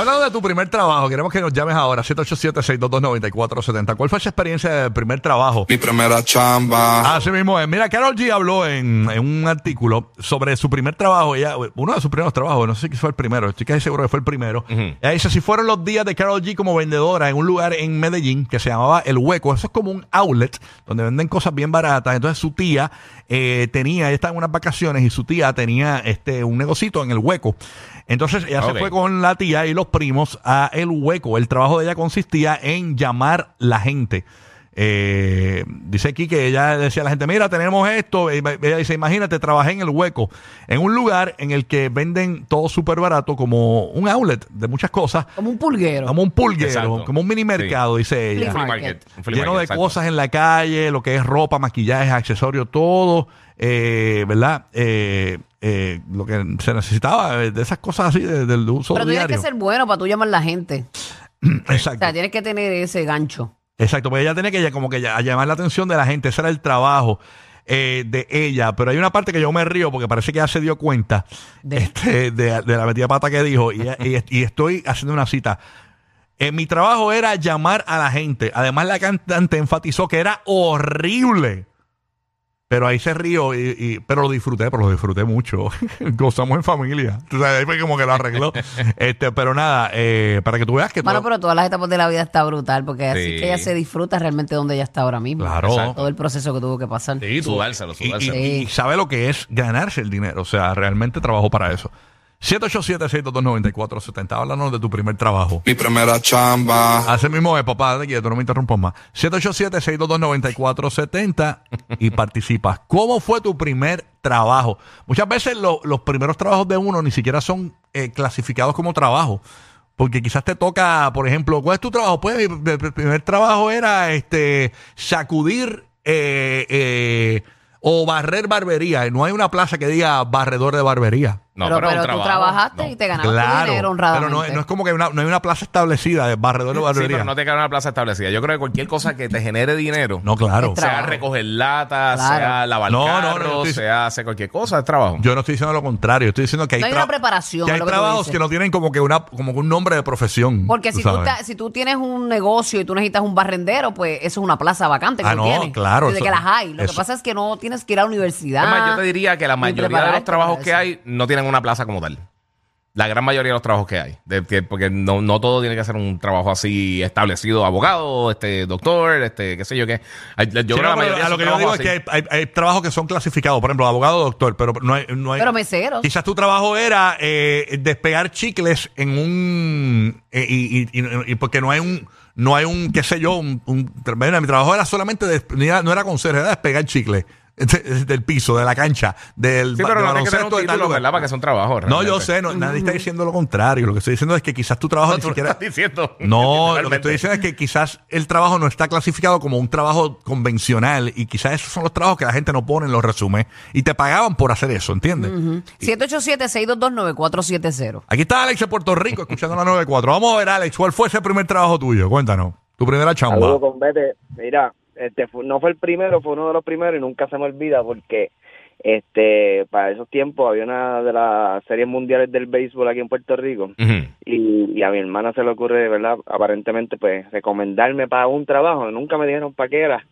Hablando de tu primer trabajo, queremos que nos llames ahora, 787-622-9470. ¿Cuál fue esa experiencia de primer trabajo? Mi primera chamba. Así mismo es. Mira, Carol G habló en, en un artículo sobre su primer trabajo. Ella, uno de sus primeros trabajos, no sé si fue el primero, estoy casi seguro que fue el primero. Ella dice, si fueron los días de Carol G como vendedora en un lugar en Medellín que se llamaba El Hueco. Eso es como un outlet donde venden cosas bien baratas. Entonces su tía eh, tenía, ella estaba en unas vacaciones y su tía tenía este un negocito en El Hueco. Entonces ella se fue con la tía y los primos a El Hueco. El trabajo de ella consistía en llamar la gente. Eh, dice aquí que ella decía a la gente, mira, tenemos esto. Y ella dice, imagínate, trabajé en el hueco, en un lugar en el que venden todo súper barato, como un outlet de muchas cosas, Como un pulguero. como un pulguero, Exacto. como un mini mercado, dice ella. Flea Flea market. Lleno market, de exacto. cosas en la calle, lo que es ropa, maquillaje, accesorios, todo, eh, ¿verdad? Eh, eh, lo que se necesitaba, eh, de esas cosas así, de- del uso Pero tú tienes que ser bueno para tú llamar a la gente. O Exacto. sea, tienes que tener ese gancho. Exacto, pues ella tenía que como que llamar la atención de la gente, ese era el trabajo eh, de ella, pero hay una parte que yo me río porque parece que ya se dio cuenta ¿De? este, de, de la metida pata que dijo y, y- y estoy haciendo una cita. Eh, mi trabajo era llamar a la gente. Además, la cantante enfatizó que era horrible. Pero ahí se rió, y, y- pero lo disfruté, pero lo disfruté mucho. Gozamos en familia. Tú sabes, ahí fue como que lo arregló. este, pero nada, eh, para que tú veas que Bueno, todo- pero todas las etapas de la vida está brutal porque así Sí. que ella se disfruta realmente donde ella está ahora mismo. Claro. Exacto. Todo el proceso que tuvo que pasar. Sí, tú- Sudárselo, y- y- sudárselo. Y, sabe lo que es ganarse el dinero. O sea, realmente trabajó para eso. 787-622-9470. Háblanos de tu primer trabajo. Mi primera chamba. Así mismo es, papá, de quieto, no me interrumpas más. 787-622-9470 y participas. ¿Cómo fue tu primer trabajo? Muchas veces lo- los primeros trabajos de uno ni siquiera son eh, clasificados como trabajo. Porque quizás te toca, por ejemplo, ¿cuál es tu trabajo? Pues mi, mi- mi primer trabajo era este sacudir eh, eh, o barrer barbería. No hay una plaza que diga barredor de barbería. No, pero pero, pero tú trabajaste no. y te ganaste Claro, dinero pero honradamente. no, no es como que una- no hay una plaza establecida de barredor de Sí, barbería. pero no te queda una plaza establecida. Yo creo que cualquier cosa que te genere dinero, No, claro. Sea recoger latas, Claro. sea lavar No, no, no, carros, estoy- sea hacer cualquier cosa, es trabajo. Yo no estoy diciendo lo contrario, estoy diciendo que hay, No hay una preparación, que hay lo que tú trabajos que no tienen como que una como que un nombre de profesión. Porque si tú, ta- si tú tienes un negocio y tú necesitas un barrendero, pues eso es una plaza vacante que Ah, no, tienes. claro, Desde eso- que las hay. Lo eso- que pasa es que no tienes que ir a la universidad. Es más, yo te diría que la mayoría de los trabajos que hay no tienen una plaza como tal. La gran mayoría de los trabajos que hay. De que- porque no, no todo tiene que ser un trabajo así establecido, abogado, este doctor, este qué sé yo qué. Hay- Yo Sí, creo que no, la mayoría a lo que yo digo es trabajos que hay, hay- hay trabajos que son clasificados, por ejemplo, abogado, doctor, pero no hay, no hay- Pero meseros. Quizás tu trabajo era eh, despegar chicles en un eh, y, y- y- y porque no hay un no hay un qué sé yo un, un- mira, mi trabajo era solamente des- no era, no era conserje, era despegar chicles de- del piso, de la cancha, del Sí, ba- pero no tienes que tener un de tal título, lugar. ¿verdad? Para que son trabajos. No, yo realmente. sé, no, nadie está diciendo lo contrario. Lo que estoy diciendo es que quizás tu trabajo No, ni tú lo siquiera. estás diciendo. No, lo que estoy diciendo es que quizás el trabajo no está clasificado como un trabajo convencional y quizás esos son los trabajos que la gente no pone en los resúmenes y te pagaban por hacer eso, ¿entiendes? 787-622-9470. Aquí está Alex de Puerto Rico escuchando la 94. Vamos a ver, Alex, ¿cuál fue ese primer trabajo tuyo? Cuéntanos. Tu primera chamba. Saludos. Mira, este no fue el primero, fue uno de los primeros y nunca se me olvida porque este para esos tiempos había una de las series mundiales del béisbol aquí en Puerto Rico y a mi hermana se le ocurre, ¿verdad? Aparentemente, pues recomendarme para un trabajo. Nunca me dijeron para qué era.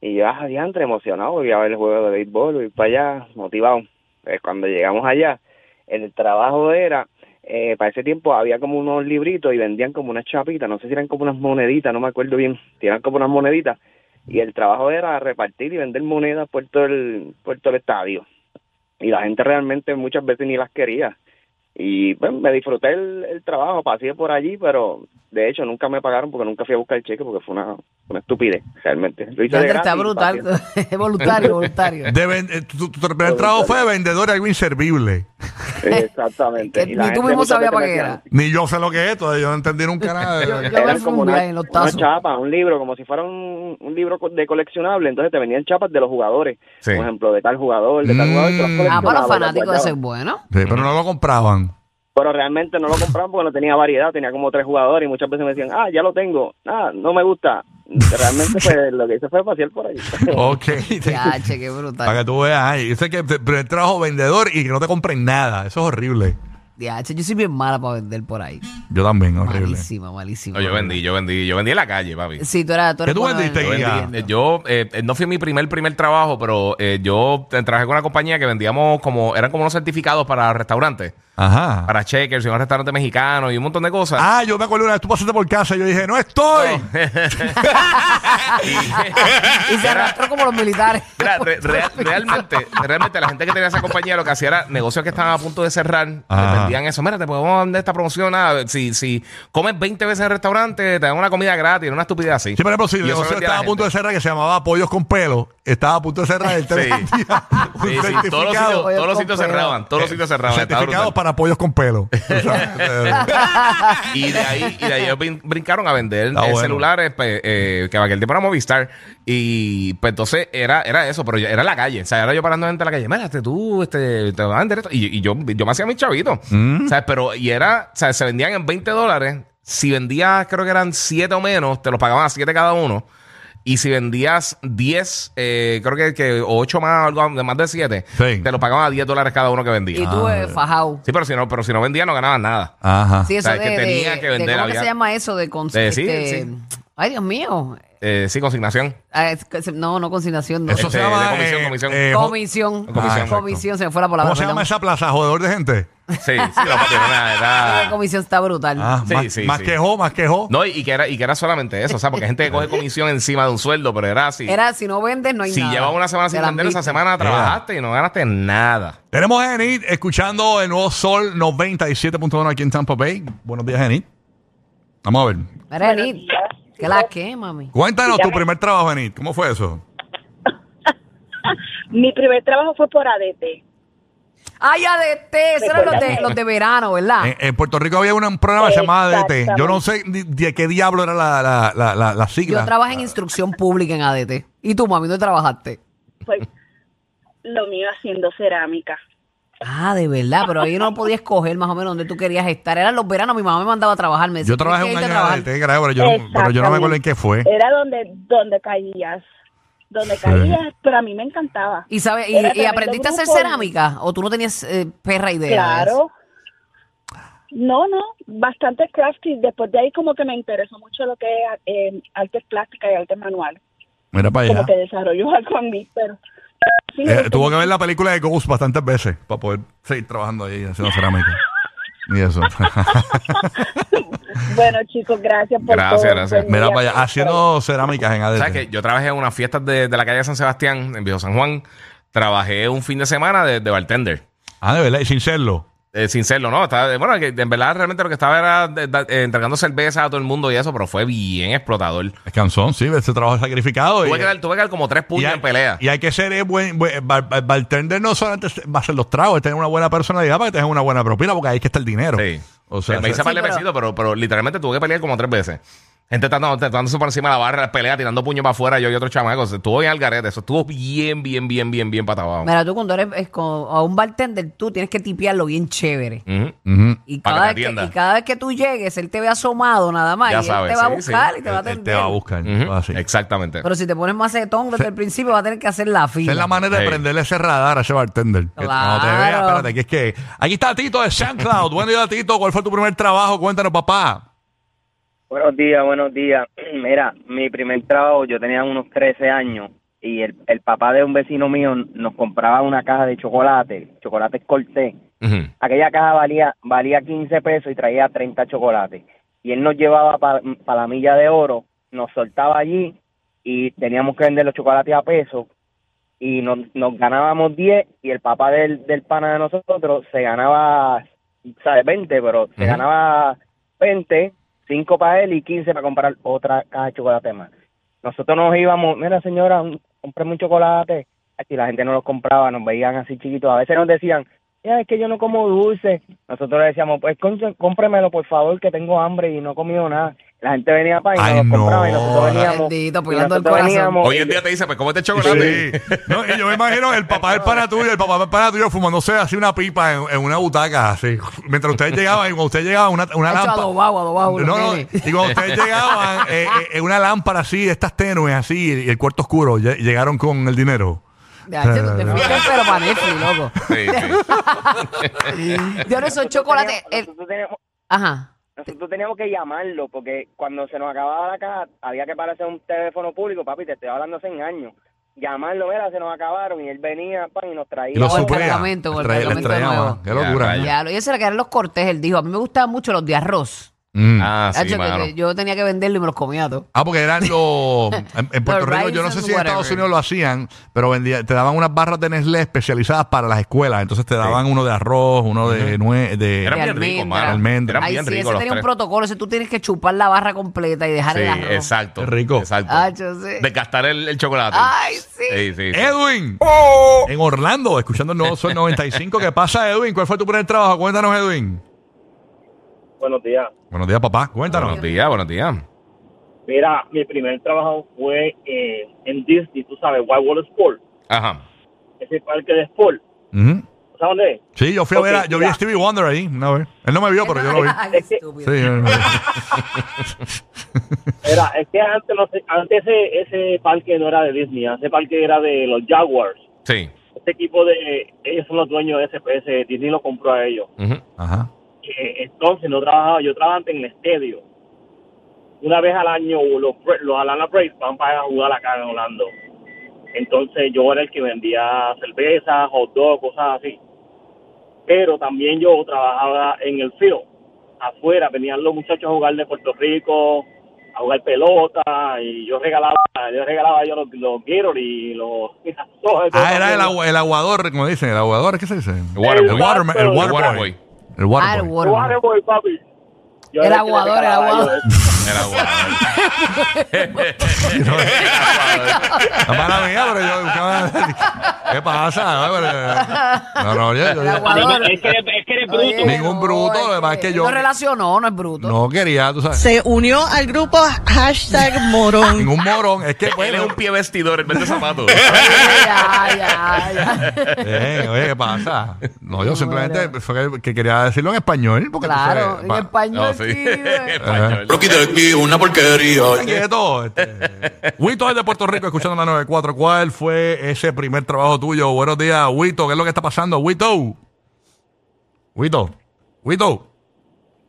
Y yo, ah, diantre, emocionado, voy a ver el juego de béisbol, voy para allá, motivado. Pues cuando llegamos allá, el trabajo era, eh, para ese tiempo había como unos libritos y vendían como unas chapitas, no sé si eran como unas moneditas, no me acuerdo bien, eran como unas moneditas. Y el trabajo era repartir y vender monedas por todo el, por el estadio. y la gente realmente muchas veces ni las quería. Y pues me disfruté el, el trabajo, pasé por allí, pero de hecho nunca me pagaron porque nunca fui a buscar el cheque porque fue una, una estupidez, realmente. Lo hice de Ya está brutal. pasé. voluntario, voluntario. Eh, tu, tu primer trabajo fue de vendedor de algo inservible. Exactamente. Que Y la ni tú mismo sabías para qué era. Ni yo sé lo que es esto, yo no entendí nunca nada. Yo- de- yo me eran fui como un una, viaje en los una tazos. chapa, un libro, como si fuera un, un libro de coleccionable. Entonces te venían chapas de los jugadores. Sí. Por ejemplo, de tal jugador, de tal jugador. Mm. Ah, para los fanáticos eso es bueno. Sí, pero no lo compraban. Pero realmente no lo compraban porque no tenía variedad. Tenía como tres jugadores y muchas veces me decían, ah, ya lo tengo. Ah, no me gusta. Realmente pues, lo que hice fue pasear por ahí. Ok. Ya, che, qué Para brutal. que tú veas, ay, yo sé que te- trabajo vendedor y que no te compren nada. Eso es horrible. Ya, che, yo soy bien mala para vender por ahí. Yo también, horrible. Malísima, malísima. No, yo vendí, yo vendí, yo vendí en la calle, papi. Sí, tú eras, tú eres ¿Qué tú bueno vendiste, en- Yo, vendí, eh, yo eh, eh, no fui mi primer primer trabajo, pero eh, yo eh, trabajé con una compañía que vendíamos como, eran como unos certificados para restaurantes, Ajá. para checkers y un restaurante mexicano y un montón de cosas. Ah, yo me acuerdo una vez tú pasaste por casa y yo dije, no estoy. Y se arrastró como los militares. Mira, re- real- realmente, realmente la gente que tenía esa compañía lo que hacía era negocios que estaban a punto de cerrar, Ajá. vendían eso. Mira, te podemos vender esta promoción. nada, si, si comes 20 veces en el restaurante, te dan una comida gratis, una estupidez así. Sí, por ejemplo, si el Y eso negocio vendía estaba a punto de cerrar, que se llamaba Pollos con Pelo, estaba a punto de cerrar el Sí. Sí, sí, todos los sitios, todos los cerraban, todos los sitios cerraban. estaba Certificado brutal. Para pollos con pelo. Sabes, eh, Y de ahí, y de ahí ellos brin- brincaron a vender Está eh, bueno. celulares pues, eh, que aquel tiempo era Movistar. Y pues entonces era, era eso, pero yo- era la calle. O sea, era yo parando gente en la calle. Mira, este, tú, este, te van a vender esto. Y, y yo, yo me hacía mis chavitos. Mm. Sea, pero, y era, o sea, se vendían en 20 dólares. Si vendías, creo que eran 7 o menos, te los pagaban a 7 cada uno. Y si vendías 10, eh, creo que, que 8 más, algo de más de 7, Sí. te los pagaban a 10 dólares cada uno que vendía. Y tú, eh, fajao. Sí, pero si no, pero si no vendía, no ganaban nada. Ajá. Sí, eso O sea, de, que tenía de- que de- vender, ¿Cómo que había- se llama eso? De, cons- De- sí, este- sí. Ay, Dios mío. Eh, sí, consignación. Ah, es No, no consignación. No. Eso Este, se llama. de comisión, eh, comisión. eh, jo- comisión. Comisión, Comisión, se me fue la palabra. ¿Cómo se llama perdón. esa plaza? ¿Jodedor de gente? Sí, sí, no, papi, era- era- La comisión está brutal. Ah, Sí, más, sí, más sí. que jo, más que jo. No, y, y que era, y que era solamente eso, o sea, porque hay gente que coge comisión encima de un sueldo, pero era así. Era, si no vendes, no hay si nada. llevas una semana sin vender, esa semana trabajaste y no ganaste nada. Tenemos a Enid escuchando el nuevo Sol 97.1 aquí en Tampa Bay. Buenos días, Enid. Vamos a ver. Mira, Enid, ¿Qué la qué, mami? Cuéntanos tu primer trabajo, Enid. ¿Cómo fue eso? Mi primer trabajo fue por ADT. Ay, ADT, esos eran los de, los de verano, ¿verdad? En, en Puerto Rico había un programa que se llamaba DT. Yo no sé ni de qué diablo era la, la, la, la, la sigla. Yo trabajé en instrucción pública en ADT. ¿Y tú, mami, dónde trabajaste? Pues lo mío haciendo cerámica. Ah, de verdad, pero ahí no podía escoger más o menos dónde tú querías estar. Eran los veranos, mi mamá me mandaba a trabajar. Me decía, Yo trabajé un "Tienes año en irte a ADT, trabajar". creo, pero yo, no, pero yo no me acuerdo en qué fue. Era donde, donde caías. Donde caías, pero a mí me encantaba. ¿Y, sabes, y, aprendiste a hacer cerámica? ¿O tú no tenías eh, perra idea? de Claro. No, no, bastante crafty. Después de ahí como que me interesó mucho lo que es eh, artes plásticas y arte manual. Mira para Como allá. que desarrolló algo en mí, pero... sí, Eh, tuvo que ver la película de Ghost bastantes veces para poder seguir trabajando ahí haciendo cerámica. Y eso. Bueno, chicos, gracias por Gracias, todo. gracias. Buen Mira día. allá, haciendo cerámicas en ADT. ¿Sabes que Yo trabajé en unas fiestas de, de la calle de San Sebastián, en Viejo San Juan. Trabajé un fin de semana de, de bartender. Ah, de verdad, y sin serlo. Eh, sin serlo, ¿no? Estaba, bueno, que en verdad realmente lo que estaba era de- de- eh, entregando cerveza a todo el mundo y eso, pero fue bien explotador. Es cansón, sí, ese trabajo sacrificado. Tuve y, que, dar, tuve que dar como tres puños en pelea. y hay que ser eh, buen, buen- bar- bar- bartender no solamente va a ser los tragos, es tener una buena personalidad para que tengas una buena propina, porque ahí es que está el dinero. Sí. O sea, me hice Sí, pero- besitos, pero, pero literalmente tuve que pelear como tres veces. Gente tratando, tratándose por encima de la barra, pelea, tirando puños para afuera, yo y otros chamacos. Estuvo bien al garete. Eso estuvo bien, bien, bien, bien, bien para abajo. Mira, tú cuando eres es con- a un bartender, tú tienes que tipearlo bien chévere. Ujú. Ujú. Y Para cada, que te vez que, atienda. y cada vez que tú llegues, él te ve asomado nada más. Ya y él sabes, te va a sí, buscar sí. y te va a Él- él atender. te va a buscar. Ujú. así. Exactamente. Pero si te pones macetón desde el principio, va a tener que hacer la fila. Es la manera de prenderle ese radar a ese bartender. Que Cuando te vea, Claro. espérate, que es que. Aquí está Tito de SoundCloud. Buen día, Tito. ¿Cuál fue tu primer trabajo? Cuéntanos, papá. Buenos días, buenos días. Mira, mi primer trabajo, yo tenía unos 13 años y el, el papá de un vecino mío nos compraba una caja de chocolate, chocolates Cortés. Aquella caja valía valía 15 pesos y traía 30 chocolates. Y él nos llevaba para la milla de oro, nos soltaba allí y teníamos que vender los chocolates a peso. y nos, nos ganábamos 10 y el papá del, del pana de nosotros se ganaba, ¿sabes? 20, pero se ganaba 20, 5 para él y 15 para comprar otra caja de chocolate más. Nosotros nos íbamos, mira señora, cómprame un chocolate. Y la gente no los compraba, nos veían así chiquitos. A veces nos decían, ya es que yo no como dulce. Nosotros le decíamos, pues cómpremelo por favor, que tengo hambre y no he comido nada. La gente venía para y Ay, nos los compraba y no. nosotros veníamos. Bendito, y apoyando el nosotros corazón. veníamos Hoy en día te dice, pues cómete chocolate. Sí. No, y yo me imagino el papá del pana tuyo, el papá del pana tuyo fumándose así una pipa en, en una butaca, así. Mientras ustedes llegaban, y cuando ustedes llegaban, una, una hecho lámpara. adobado, adobado, No, los no, y cuando ustedes llegaban, eh, eh, en una lámpara así, de estas tenues, así, y el cuarto oscuro, lle- llegaron con el dinero. Ya, che, tú te fuiste, pero para Netflix, loco. Sí, sí. Yo no soy chocolate. el- Nosotros teníamos, Ajá. Nosotros teníamos que llamarlo porque cuando se nos acababa la caja había que parecer un teléfono público, papi, te estoy hablando hace años. Llamarlo, mira, se nos acabaron y él venía pan, y nos traía. Y lo O el cargamento, o el cargamento nuevo. Qué locura. Ya, y ese era que eran los cortés, él dijo. A mí me gustaban mucho los de arroz. Mm. Ah, sí, Hacho, que- mano. que yo tenía que venderlo y me los comía todos. Ah, porque eran los. En, en Puerto Los Rico, yo no sé Rice si en and Estados whatever. Unidos lo hacían, pero vendía, te daban unas barras de Nestlé especializadas para las escuelas. Entonces te daban uno de arroz, uno de nue de, Eran De bien ricos, almendra. mano. Almendra. Eran Ay, bien sí, ricos ese los tenía un tres. protocolo. Ese tú tienes que chupar la barra completa y dejar Sí, el arroz. exacto. Qué rico. Exacto. Sí. Desgastar el, el chocolate. Ay, sí. Sí, sí, sí. Edwin, en Orlando, escuchando el nuevo Sol 95. ¿Qué pasa, Edwin? ¿Cuál fue tu primer trabajo? Cuéntanos, Edwin. Buenos días. Buenos días, papá. Cuéntanos. Buenos días, buenos días. Mira, mi primer trabajo fue eh, en Disney, tú sabes, Wild World Sport, Ajá. ese parque de sport. Ujú. ¿Sabes dónde es? Sí, yo fui a ver, a- yo vi a. Stevie Wonder ahí una vez. Él no me vio, pero yo lo vi. Ay, estúpido. Sí, Era, es que antes, no sé, antes ese, ese parque no era de Disney, ese parque era de los Jaguars. Sí. Este equipo de, ellos son los dueños de ese, ese Disney lo compró a ellos. Ajá. Eh, entonces no trabajaba, yo trabajaba antes en el estadio. Una vez al año los, los Atlanta Braves van para jugar acá en Orlando. Entonces yo era el que vendía cerveza, hot dog, cosas así. Pero también yo trabajaba en el field. Afuera venían los muchachos a jugar de Puerto Rico, a jugar pelota y yo regalaba, yo regalaba ellos los, los Gatorade y los... Ah, era el, el aguador, como dicen, el aguador, ¿qué se dice? El water- el water, el el water, water boy. boy. El water Ah, el boy. water boy. Waterboy, papi. Yo El aguador, el aguador. ellos. Era bueno. La mala mía, pero yo. ¿Qué pasa? No, no, yo, yo- El yo- aguador. Es que, es que bruto. Ningún bruto, es lo demás que yo- No relacionó, no es bruto. no quería, tú sabes. Se unió al grupo hashtag morón. Ningún morón. Es que, Él es bueno. un pie vestidor en vez de zapatos. Ya, ya, ya. eh, oye, ¿qué pasa? No, yo simplemente fue que, que quería decirlo en español. Porque tú Claro, sabes, en pa- español. No, sí. sí, güey. Español. Rocky de aquí, una porquería. Quieto. Este. Wito es de Puerto Rico, escuchando la 94. ¿Cuál fue ese primer trabajo tuyo? Buenos días, Wito. ¿Qué es lo que está pasando? Wito. Wito. Wito.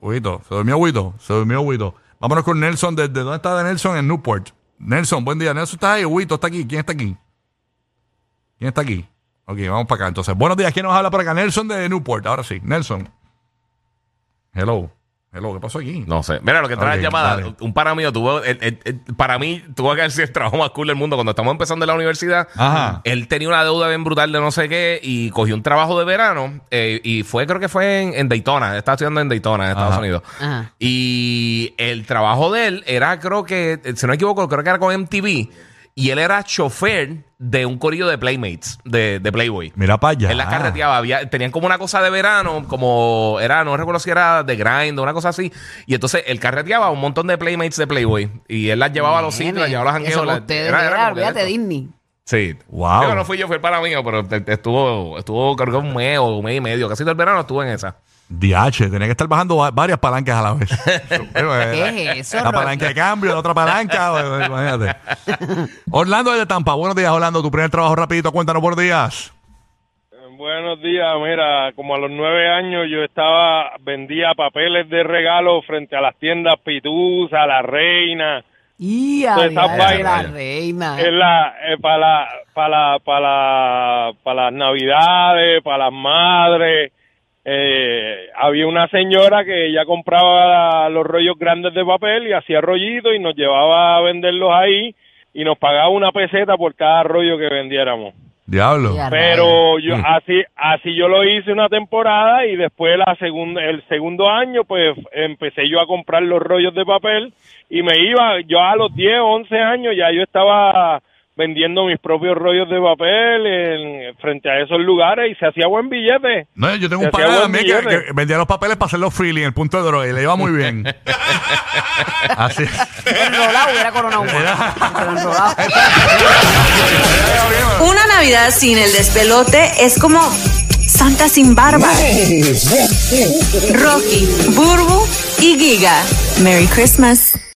Wito. Se durmió Wito. Se durmió Wito. Vámonos con Nelson. ¿Desde dónde está Nelson? En Newport. Nelson, buen día. Nelson está ahí. Wito está aquí. ¿Quién está aquí? ¿Quién está aquí? Ok, vamos para acá. Entonces, buenos días. ¿Quién nos habla por acá? Nelson de Newport. Ahora sí. Nelson. Hello. Hello. ¿Qué pasó aquí? No sé. Mira, lo que trae Ok, la llamada, dale. un para mío tuvo, el- el- el- para mí tuvo que haber sido el trabajo más cool del mundo. Cuando estamos empezando en la universidad, Ajá. él tenía una deuda bien brutal de no sé qué y cogió un trabajo de verano eh, y fue, creo que fue en, en Daytona. Estaba estudiando en Daytona, en Estados Ajá. Unidos. Ajá. Y el trabajo de él era, creo que, si no me equivoco, creo que era con MTV. Y él era chofer de un corillo de Playmates, de, de Playboy. Mira para allá. Él las carreteaba, había, tenían como una cosa de verano, como era, no recuerdo si era de grind o una cosa así. Y entonces él carreteaba un montón de playmates de Playboy. Y él las llevaba a los sitios, las llevaba a los Eso jangueos. las- ustedes era- era era, como que olvídate de esto. Disney. Sí. Wow. Yo no fui yo, fue el para mío, pero te- te estuvo, estuvo, creo que un mes o un mes y medio. Casi todo el verano estuvo en esa. DH, tenía que estar bajando va- varias palancas a la vez. ¿Qué es eso, La palanca de cambio, la otra palanca, imagínate. Orlando de Tampa, buenos días, Orlando. Tu primer trabajo rapidito, cuéntanos por días. Buenos días, mira, como a los nueve años yo estaba, vendía papeles de regalo frente a las tiendas Pitusa, La Reina, Y adiós, la reina. es la, eh, para la, para la- para la- para las navidades, para las madres. Eh, había una señora que ella compraba los rollos grandes de papel y hacía rollitos y nos llevaba a venderlos ahí y nos pagaba una peseta por cada rollo que vendiéramos. Diablo. Ya, Pero yo Mm. así así yo lo hice una temporada y después la segunda el segundo año pues empecé yo a comprar los rollos de papel y me iba yo a los 10, 11 años ya yo estaba vendiendo mis propios rollos de papel en, frente a esos lugares y se hacía buen billete. No, yo tengo Se un buen también que, que vendía los papeles para hacer los freely en el punto de droga y le iba muy bien. Así. Enrolado, hubiera coronado un Pero enrolado. Una Navidad sin el despelote es como Santa sin barba. Rocky, Burbu y Giga. Merry Christmas.